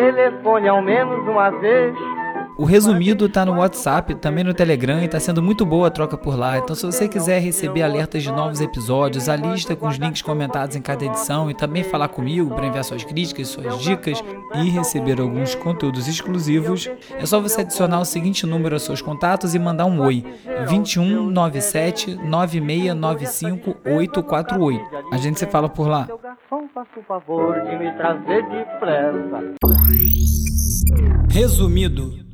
telefone ao menos uma vez. O resumido está no WhatsApp, também no Telegram e está sendo muito boa a troca por lá. Então, se você quiser receber alertas de novos episódios, a lista com os links comentados em cada edição e também falar comigo para enviar suas críticas, suas dicas e receber alguns conteúdos exclusivos, é só você adicionar o seguinte número aos seus contatos e mandar um oi: 21 97 9695 848. A gente se fala por lá. Resumido.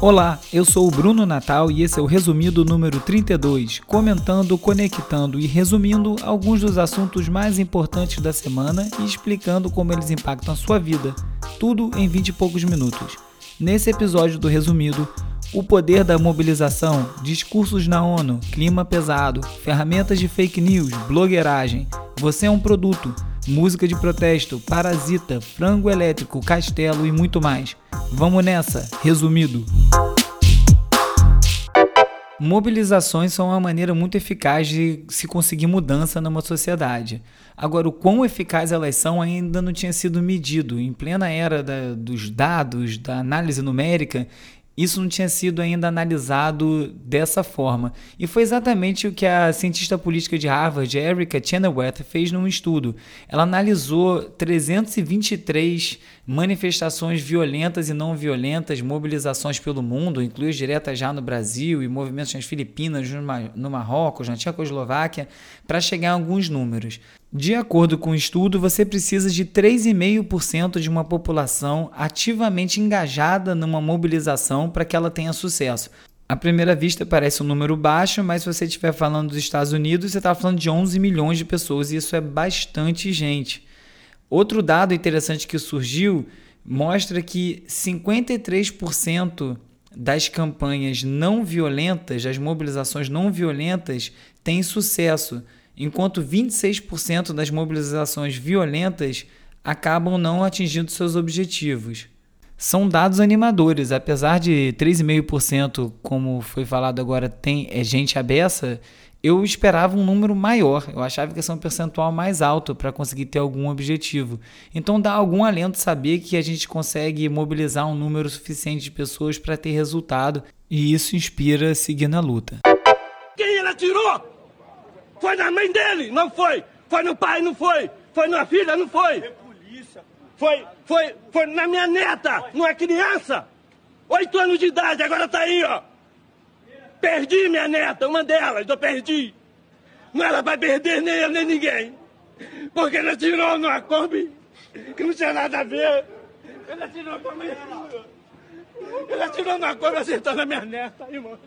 Olá, eu sou o Bruno Natal e esse é o resumido número 32, comentando, conectando e resumindo alguns dos assuntos mais importantes da semana e explicando como eles impactam a sua vida, tudo em 20 e poucos minutos. Nesse episódio do resumido, o poder da mobilização, discursos na ONU, clima pesado, ferramentas de fake news, blogueiragem, você é um produto, música de protesto, parasita, frango elétrico, castelo e muito mais. Vamos nessa, resumido. Mobilizações são uma maneira muito eficaz de se conseguir mudança numa sociedade. Agora, o quão eficaz elas são ainda não tinha sido medido. Em plena era da, dos dados, da análise numérica, isso não tinha sido ainda analisado dessa forma. E foi exatamente o que a cientista política de Harvard, Erica Chenoweth, fez num estudo. Ela analisou 323 manifestações violentas e não violentas, mobilizações pelo mundo, incluindo diretas já no Brasil e movimentos nas Filipinas, no Marrocos, na Tchecoslováquia, para chegar a alguns números. De acordo com o estudo, você precisa de 3,5% de uma população ativamente engajada numa mobilização para que ela tenha sucesso. À primeira vista parece um número baixo, mas se você estiver falando dos Estados Unidos, você está falando de 11 milhões de pessoas e isso é bastante gente. Outro dado interessante que surgiu mostra que 53% das campanhas não violentas, das mobilizações não violentas, têm sucesso, enquanto 26% das mobilizações violentas acabam não atingindo seus objetivos. São dados animadores, apesar de 3,5%, como foi falado agora, tem é gente abessa, eu esperava um número maior, eu achava que ia ser um percentual mais alto para conseguir ter algum objetivo. Então dá algum alento saber que a gente consegue mobilizar um número suficiente de pessoas para ter resultado e isso inspira seguir na luta. Quem ele atirou? Foi na mãe dele, não foi. Foi no pai, não foi. Foi na filha, não foi. Foi, foi, foi na minha neta, não é criança. Oito anos de idade, agora tá aí, ó. Perdi minha neta, uma delas, eu perdi. Não era para perder nem eu nem ninguém. Porque ele atirou numa Kombi que não tinha nada a ver. Ele atirou com a minha Ele atirou numa Kombi acertando a minha neta, irmão.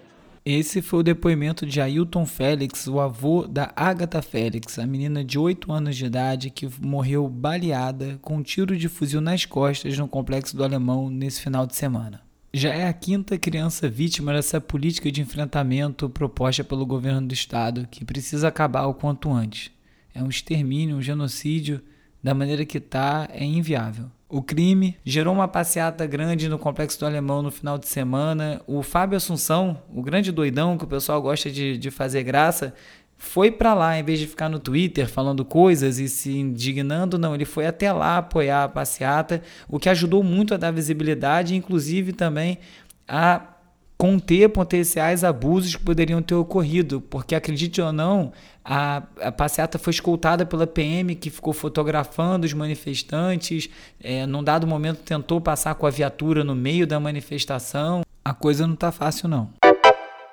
Esse foi o depoimento de Ailton Félix, o avô da Agatha Félix, a menina de 8 anos de idade que morreu baleada com um tiro de fuzil nas costas no complexo do Alemão nesse final de semana já é a quinta criança vítima dessa política de enfrentamento proposta pelo governo do estado, que precisa acabar o quanto antes. É um extermínio, um genocídio, da maneira que está, é inviável. O crime gerou uma passeata grande no Complexo do Alemão no final de semana. O Fábio Assunção, o grande doidão que o pessoal gosta de, de fazer graça, foi para lá, em vez de ficar no Twitter falando coisas e se indignando, não, ele foi até lá apoiar a passeata, o que ajudou muito a dar visibilidade, inclusive também a conter potenciais abusos que poderiam ter ocorrido, porque acredite ou não, a, a passeata foi escoltada pela PM que ficou fotografando os manifestantes, é, num dado momento tentou passar com a viatura no meio da manifestação. A coisa não está fácil não.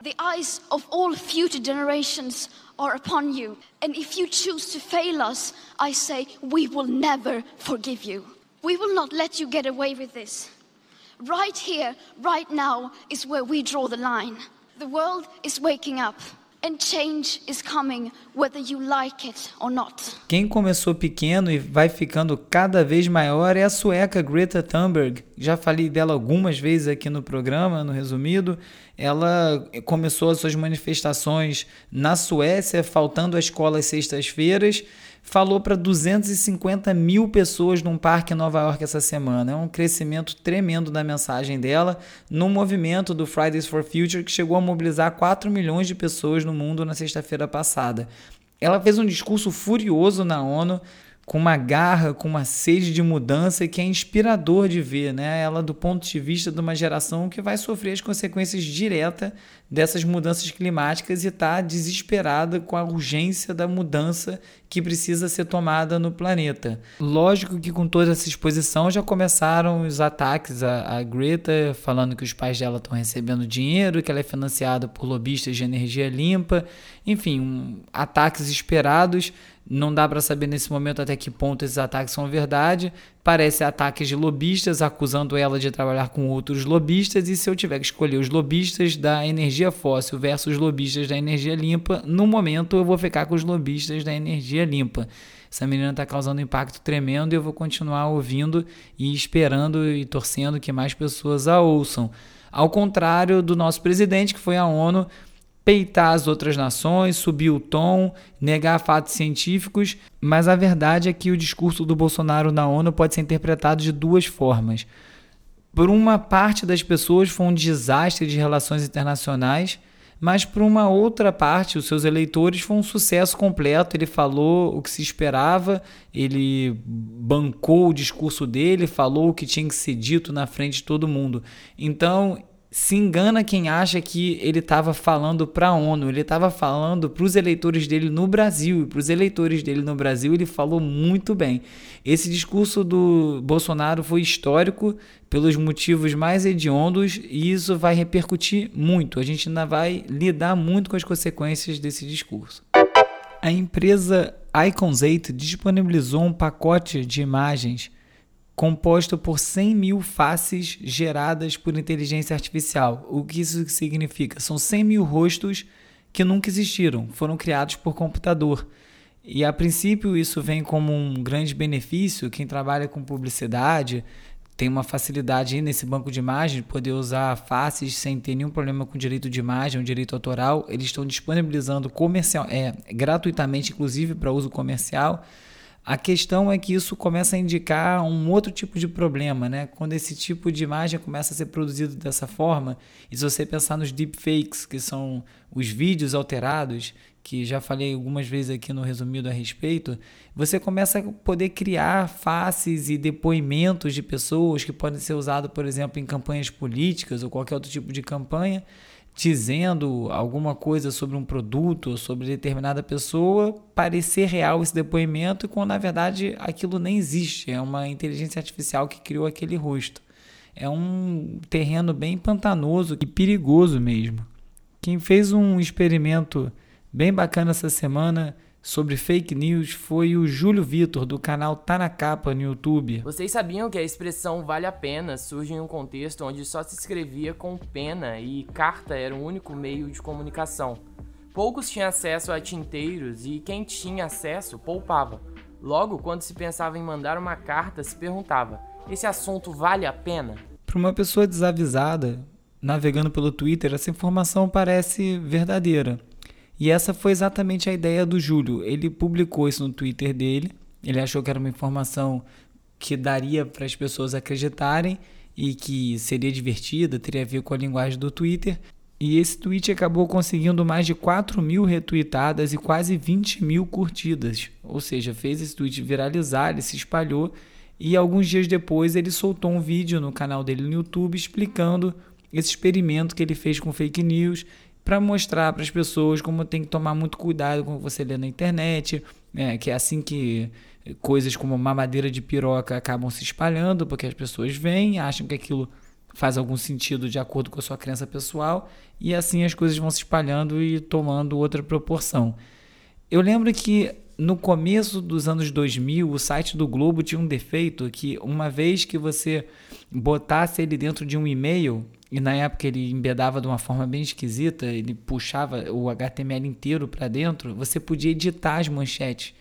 The eyes of all future generations are upon you. And if you choose to fail us, I say, we will never forgive you. We will not let you get away with this. Right here, right now, is where we draw the line. The world is waking up. And change is coming whether you like it or not. Quem começou pequeno e vai ficando cada vez maior é a sueca Greta Thunberg. Já falei dela algumas vezes aqui no programa, no resumido. Ela começou as suas manifestações na Suécia, faltando a escola às sextas-feiras falou para 250 mil pessoas num parque em Nova York essa semana. É um crescimento tremendo da mensagem dela no movimento do Fridays for Future que chegou a mobilizar 4 milhões de pessoas no mundo na sexta-feira passada. Ela fez um discurso furioso na ONU com uma garra, com uma sede de mudança que é inspirador de ver, né? Ela do ponto de vista de uma geração que vai sofrer as consequências diretas dessas mudanças climáticas e está desesperada com a urgência da mudança que precisa ser tomada no planeta. Lógico que com toda essa exposição já começaram os ataques à, à Greta, falando que os pais dela estão recebendo dinheiro, que ela é financiada por lobistas de energia limpa, enfim, um, ataques esperados não dá para saber nesse momento até que ponto esses ataques são verdade. Parece ataques de lobistas acusando ela de trabalhar com outros lobistas. E se eu tiver que escolher os lobistas da energia fóssil versus os lobistas da energia limpa, no momento eu vou ficar com os lobistas da energia limpa. Essa menina está causando um impacto tremendo e eu vou continuar ouvindo e esperando e torcendo que mais pessoas a ouçam. Ao contrário do nosso presidente, que foi à ONU peitar as outras nações, subir o tom, negar fatos científicos, mas a verdade é que o discurso do Bolsonaro na ONU pode ser interpretado de duas formas. Por uma parte das pessoas foi um desastre de relações internacionais, mas por uma outra parte, os seus eleitores foi um sucesso completo. Ele falou o que se esperava, ele bancou o discurso dele, falou o que tinha que ser dito na frente de todo mundo. Então, se engana quem acha que ele estava falando para a ONU, ele estava falando para os eleitores dele no Brasil, e para os eleitores dele no Brasil ele falou muito bem. Esse discurso do Bolsonaro foi histórico pelos motivos mais hediondos e isso vai repercutir muito. A gente ainda vai lidar muito com as consequências desse discurso. A empresa Icons8 disponibilizou um pacote de imagens composto por 100 mil faces geradas por inteligência artificial. O que isso significa? São 100 mil rostos que nunca existiram, foram criados por computador. E a princípio isso vem como um grande benefício. Quem trabalha com publicidade tem uma facilidade nesse banco de imagem de poder usar faces sem ter nenhum problema com direito de imagem, ou direito autoral. Eles estão disponibilizando comercial, é, gratuitamente, inclusive para uso comercial. A questão é que isso começa a indicar um outro tipo de problema, né? Quando esse tipo de imagem começa a ser produzido dessa forma, e se você pensar nos deepfakes, que são os vídeos alterados, que já falei algumas vezes aqui no resumido a respeito, você começa a poder criar faces e depoimentos de pessoas que podem ser usados, por exemplo, em campanhas políticas ou qualquer outro tipo de campanha, dizendo alguma coisa sobre um produto ou sobre determinada pessoa, parecer real esse depoimento, quando na verdade aquilo nem existe, é uma inteligência artificial que criou aquele rosto. É um terreno bem pantanoso e perigoso mesmo. Quem fez um experimento bem bacana essa semana sobre fake news foi o Júlio Vitor, do canal Tá na Capa no YouTube. Vocês sabiam que a expressão vale a pena surge em um contexto onde só se escrevia com pena e carta era o único meio de comunicação. Poucos tinham acesso a tinteiros e quem tinha acesso poupava. Logo, quando se pensava em mandar uma carta, se perguntava: esse assunto vale a pena? Para uma pessoa desavisada, navegando pelo Twitter, essa informação parece verdadeira. E essa foi exatamente a ideia do Júlio. Ele publicou isso no Twitter dele. Ele achou que era uma informação que daria para as pessoas acreditarem e que seria divertida, teria a ver com a linguagem do Twitter. E esse tweet acabou conseguindo mais de 4 mil retweetadas e quase 20 mil curtidas. Ou seja, fez esse tweet viralizar, ele se espalhou. E alguns dias depois ele soltou um vídeo no canal dele no YouTube explicando esse experimento que ele fez com fake news para mostrar para as pessoas como tem que tomar muito cuidado com o que você lê na internet, né? que é assim que coisas como mamadeira de piroca acabam se espalhando, porque as pessoas veem, acham que aquilo faz algum sentido de acordo com a sua crença pessoal, e assim as coisas vão se espalhando e tomando outra proporção. Eu lembro que no começo dos anos 2000, o site do Globo tinha um defeito que uma vez que você botasse ele dentro de um e-mail, e na época ele embedava de uma forma bem esquisita, ele puxava o HTML inteiro para dentro, você podia editar as manchetes.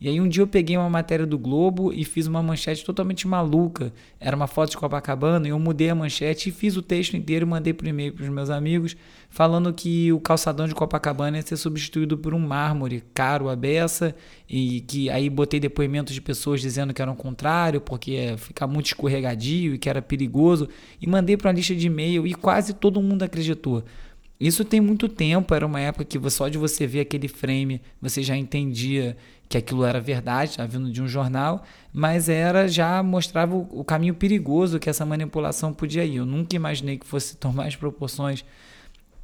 E aí um dia eu peguei uma matéria do Globo e fiz uma manchete totalmente maluca. Era uma foto de Copacabana e eu mudei a manchete e fiz o texto inteiro e mandei por e-mail para os meus amigos falando que o calçadão de Copacabana ia ser substituído por um mármore caro a beça e que aí botei depoimentos de pessoas dizendo que era o contrário, porque ia ficar muito escorregadio e que era perigoso e mandei para uma lista de e-mail e quase todo mundo acreditou. Isso tem muito tempo, era uma época que só de você ver aquele frame você já entendia que aquilo era verdade, estava vindo de um jornal, mas era já mostrava o, o, caminho perigoso que essa manipulação podia ir. Eu nunca imaginei que fosse tomar as proporções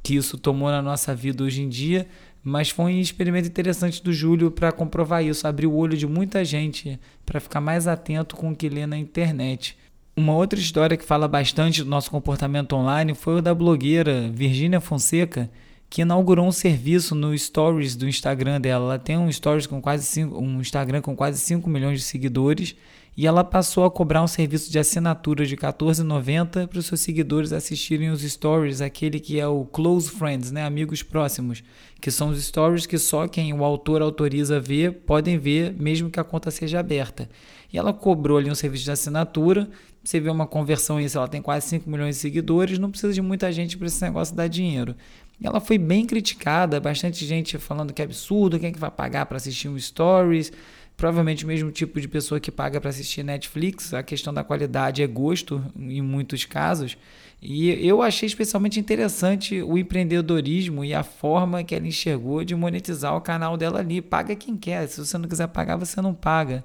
que isso tomou na nossa vida hoje em dia, mas foi um experimento interessante do Júlio para comprovar isso, abrir o olho de muita gente para ficar mais atento com o que lê na internet. Uma outra história que fala bastante do nosso comportamento online foi o da blogueira Virginia Fonseca, que inaugurou um serviço no Stories do Instagram dela. Ela tem um Stories com quase cinco, um Instagram com quase 5 milhões de seguidores e ela passou a cobrar um serviço de assinatura de R$14,90 para os seus seguidores assistirem os stories, aquele que é o Close Friends, né, amigos próximos, que são os stories que só quem o autor autoriza ver podem ver, mesmo que a conta seja aberta. E ela cobrou ali um serviço de assinatura. Você vê uma conversão se ela tem quase 5 milhões de seguidores, não precisa de muita gente para esse negócio dar dinheiro. E ela foi bem criticada, bastante gente falando que é absurdo, quem é que vai pagar para assistir um stories? Provavelmente o mesmo tipo de pessoa que paga para assistir Netflix, a questão da qualidade é gosto em muitos casos. E eu achei especialmente interessante o empreendedorismo e a forma que ela enxergou de monetizar o canal dela ali. Paga quem quer, se você não quiser pagar, você não paga.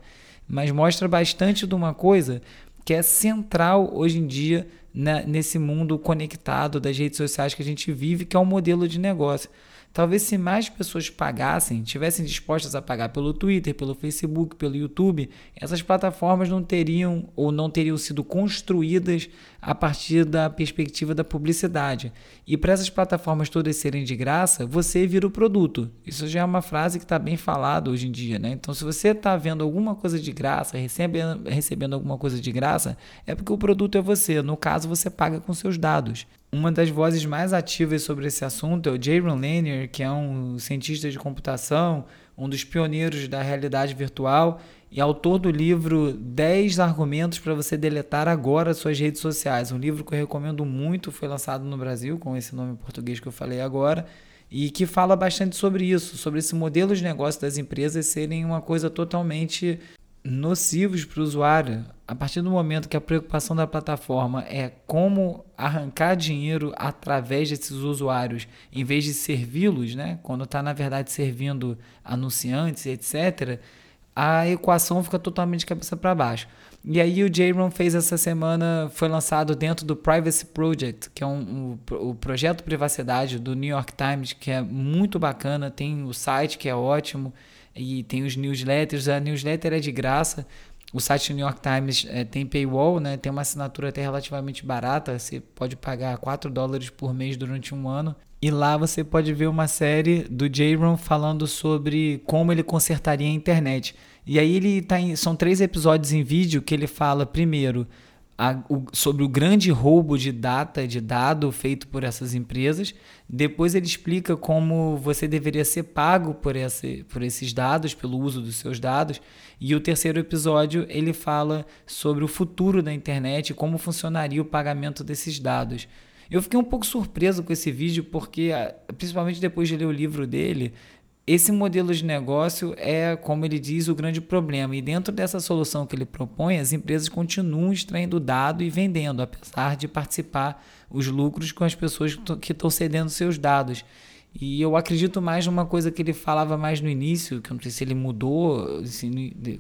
Mas mostra bastante de uma coisa que é central hoje em dia né, nesse mundo conectado das redes sociais que a gente vive, que é um modelo de negócio. Talvez se mais pessoas pagassem, tivessem dispostas a pagar pelo Twitter, pelo Facebook, pelo YouTube, essas plataformas não teriam ou não teriam sido construídas a partir da perspectiva da publicidade. E para essas plataformas todas serem de graça, você vira o produto. Isso já é uma frase que está bem falada hoje em dia, né? Então, se você está vendo alguma coisa de graça, recebendo, recebendo alguma coisa de graça, é porque o produto é você. No caso, você paga com seus dados. Uma das vozes mais ativas sobre esse assunto é o Jaron Lanier, que é um cientista de computação, um dos pioneiros da realidade virtual e autor do livro 10 argumentos para você deletar agora suas redes sociais. Um livro que eu recomendo muito, foi lançado no Brasil com esse nome em português que eu falei agora, e que fala bastante sobre isso, sobre esse modelo de negócio das empresas serem uma coisa totalmente nocivos para o usuário. A partir do momento que a preocupação da plataforma é como arrancar dinheiro através desses usuários, em vez de servi-los, né? quando está na verdade servindo anunciantes, etc., a equação fica totalmente cabeça para baixo. E aí o Jaron fez essa semana, foi lançado dentro do Privacy Project, que é um, um, o projeto privacidade do New York Times, que é muito bacana, tem o site que é ótimo, e tem os newsletters, a newsletter é de graça. O site do New York Times é, tem paywall, né? tem uma assinatura até relativamente barata, você pode pagar 4 dólares por mês durante um ano. E lá você pode ver uma série do J-Ron falando sobre como ele consertaria a internet. E aí ele tá em, são três episódios em vídeo que ele fala primeiro a, o, sobre o grande roubo de data, de dado feito por essas empresas. Depois ele explica como você deveria ser pago por, esse, por esses dados, pelo uso dos seus dados. E o terceiro episódio ele fala sobre o futuro da internet, como funcionaria o pagamento desses dados. Eu fiquei um pouco surpreso com esse vídeo porque, principalmente depois de ler o livro dele, esse modelo de negócio é, como ele diz, o grande problema. E dentro dessa solução que ele propõe, as empresas continuam extraindo dado e vendendo, apesar de participar os lucros com as pessoas que estão cedendo seus dados. E eu acredito mais numa coisa que ele falava mais no início, que eu não sei se ele mudou,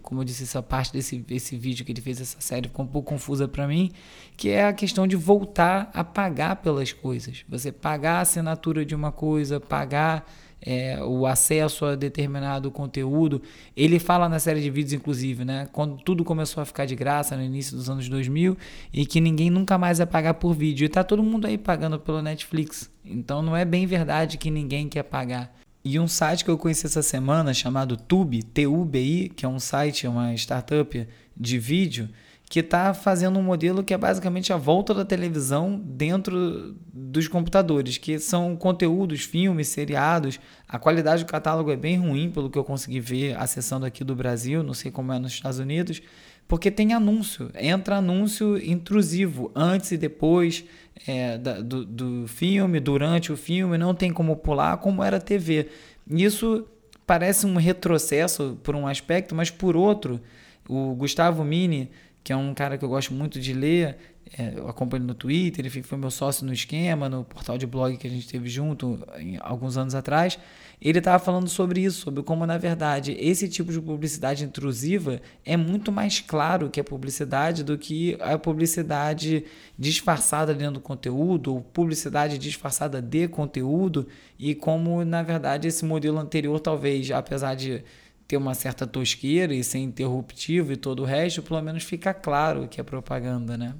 como eu disse, essa parte desse esse vídeo que ele fez, essa série ficou um pouco confusa para mim, que é a questão de voltar a pagar pelas coisas. Você pagar a assinatura de uma coisa, pagar é, o acesso a determinado conteúdo. Ele fala na série de vídeos, inclusive, né, quando tudo começou a ficar de graça no início dos anos 2000 e que ninguém nunca mais ia pagar por vídeo. E tá todo mundo aí pagando pelo Netflix. Então não é bem verdade que ninguém quer pagar. E um site que eu conheci essa semana chamado Tubi, T-U-B-I, que é um site, uma startup de vídeo, que está fazendo um modelo que é basicamente a volta da televisão dentro dos computadores, que são conteúdos, filmes, seriados. A qualidade do catálogo é bem ruim, pelo que eu consegui ver acessando aqui do Brasil, não sei como é nos Estados Unidos, porque tem anúncio, entra anúncio intrusivo antes e depois é, da, do, do filme, durante o filme, não tem como pular, como era a TV. Isso parece um retrocesso por um aspecto, mas por outro O Gustavo Mini, que é um cara que eu gosto muito de ler, é, eu acompanho no Twitter, ele foi meu sócio no esquema, no portal de blog que a gente teve junto em, alguns anos atrás. Ele estava falando sobre isso, sobre como, na verdade, esse tipo de publicidade intrusiva é muito mais claro que a publicidade do que a publicidade disfarçada dentro do conteúdo, ou publicidade disfarçada de conteúdo, e como, na verdade, esse modelo anterior, talvez, apesar de ter uma certa tosqueira e ser interruptivo e todo o resto, pelo menos fica claro que é propaganda, né?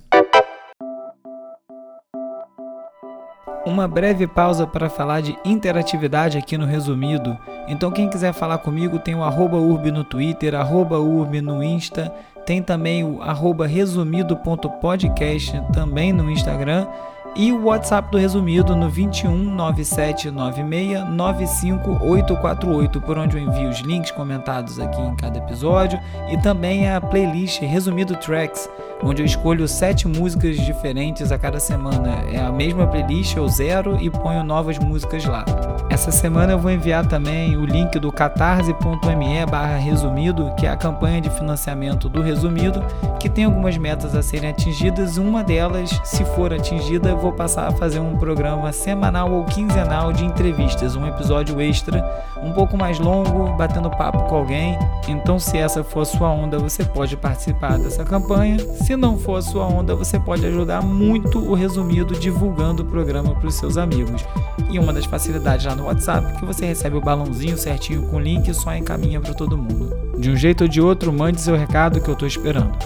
Uma breve pausa para falar de interatividade aqui no resumido. Então quem quiser falar comigo tem o arroba urb no Twitter, arroba urb no Insta, tem também o arroba resumido.podcast também no Instagram e o WhatsApp do Resumido no 21 9796 95848, por onde eu envio os links comentados aqui em cada episódio e também a playlist Resumido Tracks, onde eu escolho sete músicas diferentes a cada semana. É a mesma playlist, eu zero e ponho novas músicas lá. Essa semana eu vou enviar também o link do catarse.me barra resumido, que é a campanha de financiamento do Resumido, que tem algumas metas a serem atingidas. Uma delas, se for atingida, vou passar a fazer um programa semanal ou quinzenal de entrevistas, um episódio extra, um pouco mais longo, batendo papo com alguém. Então, se essa for a sua onda, você pode participar dessa campanha. Se não for a sua onda, você pode ajudar muito o resumido divulgando o programa para os seus amigos. E uma das facilidades lá no WhatsApp é que você recebe o balãozinho certinho com o link e só encaminha para todo mundo. De um jeito ou de outro, mande seu recado que eu estou esperando.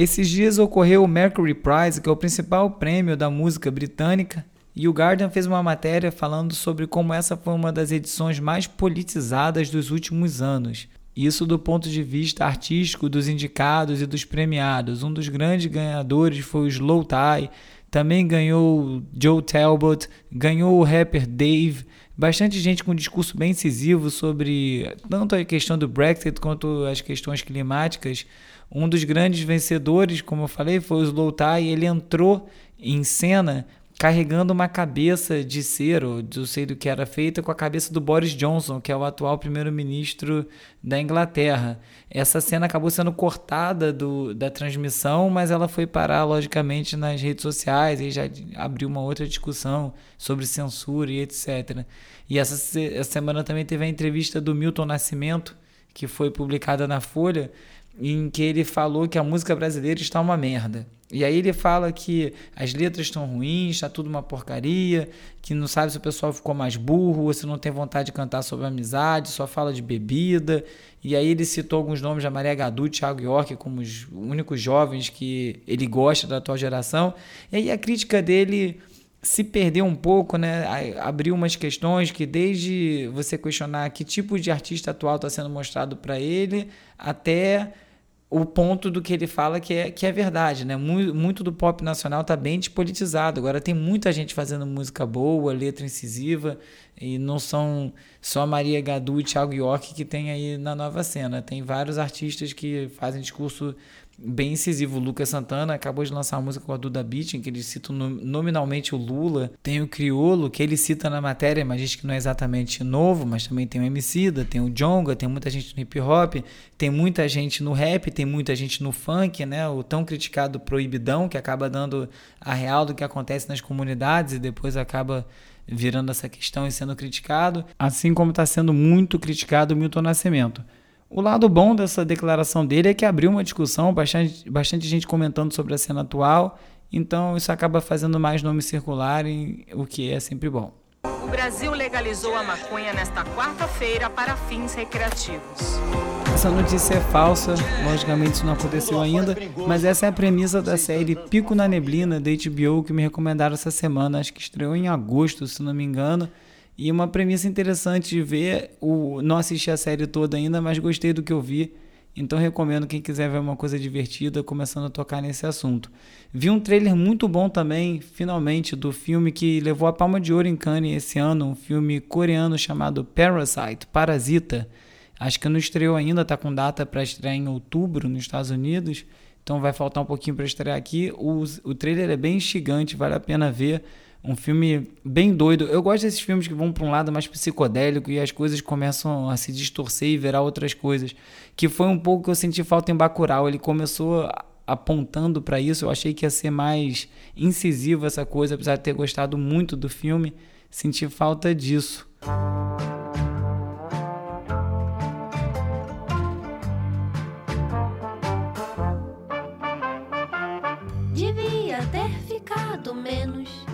Esses dias ocorreu o Mercury Prize, que é o principal prêmio da música britânica, e o Guardian fez uma matéria falando sobre como essa foi uma das edições mais politizadas dos últimos anos. Isso do ponto de vista artístico dos indicados e dos premiados. Um dos grandes ganhadores foi o Slow Tie, também ganhou Joe Talbot, ganhou o rapper Dave. Bastante gente com um discurso bem incisivo sobre tanto a questão do Brexit quanto as questões climáticas. Um dos grandes vencedores, como eu falei, foi o Zlatan e ele entrou em cena carregando uma cabeça de cera, não sei do que era feita, com a cabeça do Boris Johnson, que é o atual primeiro-ministro da Inglaterra. Essa cena acabou sendo cortada do, da transmissão, mas ela foi parar, logicamente, nas redes sociais e já abriu uma outra discussão sobre censura e etc. E essa, essa semana também teve a entrevista do Milton Nascimento, que foi publicada na Folha, em que ele falou que a música brasileira está uma merda. E aí ele fala que as letras estão ruins, está tudo uma porcaria, que não sabe se o pessoal ficou mais burro, ou se não tem vontade de cantar sobre amizade, só fala de bebida. E aí ele citou alguns nomes da Maria Gadu Thiago York como os únicos jovens que ele gosta da atual geração. E aí a crítica dele se perdeu um pouco, né? Abriu umas questões que desde você questionar que tipo de artista atual está sendo mostrado para ele, até o ponto do que ele fala que é, que é verdade, né? Muito, do pop nacional está bem despolitizado. Agora tem muita gente fazendo música boa, letra incisiva, e não são só Maria Gadu e Thiago York que tem aí na nova cena. Tem vários artistas que fazem discurso bem incisivo. O Lucas Santana acabou de lançar uma música com a Duda Beat, em que ele cita nominalmente o Lula. Tem o Criolo, que ele cita na matéria, mas diz que não é exatamente novo, mas também tem o Emicida, tem o Jonga, tem muita gente no hip hop, tem muita gente no rap, tem muita gente no funk, né? O tão criticado proibidão, que acaba dando a real do que acontece nas comunidades e depois acaba virando essa questão e sendo criticado, assim como está sendo muito criticado o Milton Nascimento. O lado bom dessa declaração dele é que abriu uma discussão, bastante, bastante gente comentando sobre a cena atual, então isso acaba fazendo mais nomes circularem, o que é sempre bom. O Brasil legalizou a maconha nesta quarta-feira para fins recreativos. Essa notícia é falsa, logicamente isso não aconteceu ainda, mas essa é a premissa da série Pico na Neblina da HBO que me recomendaram essa semana, acho que estreou em agosto, se não me engano. E uma premissa interessante de ver, o, não assisti a série toda ainda, mas gostei do que eu vi. Então recomendo quem quiser ver uma coisa divertida começando a tocar nesse assunto. Vi um trailer muito bom também, finalmente, do filme que levou a Palma de Ouro em Cannes esse ano, um filme coreano chamado Parasite, Parasita. Acho que não estreou ainda, está com data para estrear em outubro nos Estados Unidos. então vai faltar um pouquinho para estrear aqui. O, o trailer é bem instigante, vale a pena ver. Um filme bem doido. Eu gosto desses filmes que vão para um lado mais psicodélico e as coisas começam a se distorcer e virar outras coisas. Que foi um pouco que eu senti falta em Bacurau. Ele começou apontando para isso. Eu achei que ia ser mais incisivo essa coisa, apesar de ter gostado muito do filme. Senti falta disso. Devia ter ficado menos.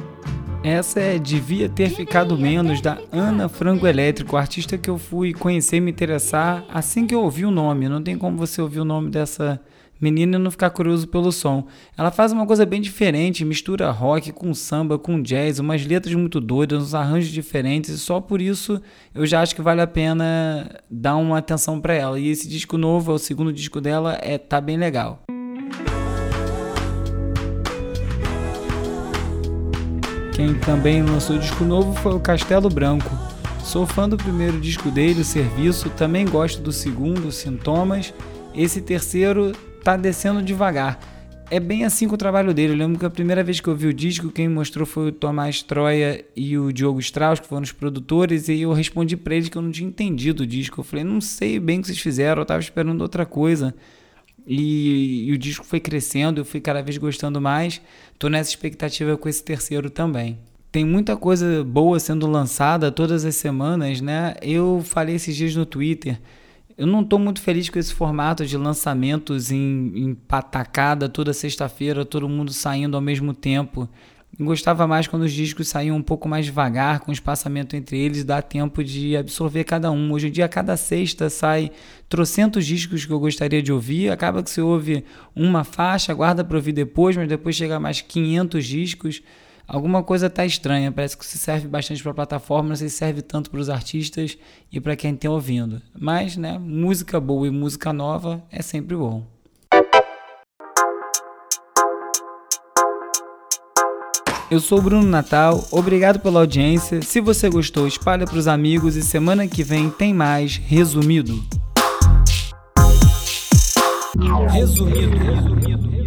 Essa é Devia Ter Ficado Menos, da Ana Frango Elétrico, artista que eu fui conhecer me interessar assim que eu ouvi o nome. Não tem como você ouvir o nome dessa menina e não ficar curioso pelo som. Ela faz uma coisa bem diferente, mistura rock com samba, com jazz, umas letras muito doidas, uns arranjos diferentes, e só por isso eu já acho que vale a pena dar uma atenção para ela. E esse disco novo, é o segundo disco dela, é tá bem legal. Quem também lançou disco novo foi o Castelo Branco. Sou fã do primeiro disco dele, o Serviço, também gosto do segundo, Sintomas. Esse terceiro tá descendo devagar. É bem assim com o trabalho dele. Eu lembro que a primeira vez que eu vi o disco, quem me mostrou foi o Tomás Troia e o Diogo Strauss, que foram os produtores, e eu respondi para eles que eu não tinha entendido o disco. Eu falei, não sei bem o que vocês fizeram, eu tava esperando outra coisa. E, e, o disco foi crescendo, eu fui cada vez gostando mais. Tô nessa expectativa com esse terceiro também. Tem muita coisa boa sendo lançada todas as semanas, né? Eu falei esses dias no Twitter. Eu não estou muito feliz com esse formato de lançamentos em, em patacada toda sexta-feira, todo mundo saindo ao mesmo tempo. Gostava mais quando os discos saíam um pouco mais devagar, com espaçamento entre eles, dá tempo de absorver cada um. Hoje em dia, cada sexta sai trocentos discos que eu gostaria de ouvir, acaba que você ouve uma faixa, guarda para ouvir depois, mas depois chega mais 500 discos. Alguma coisa tá estranha, parece que se serve bastante para a plataforma, não se serve tanto para os artistas e para quem tem ouvindo. Mas, né, música boa e música nova é sempre bom. Eu sou o Bruno Natal, obrigado pela audiência. Se você gostou, espalha para os amigos e semana que vem tem mais Resumido. Resumido. Resumido.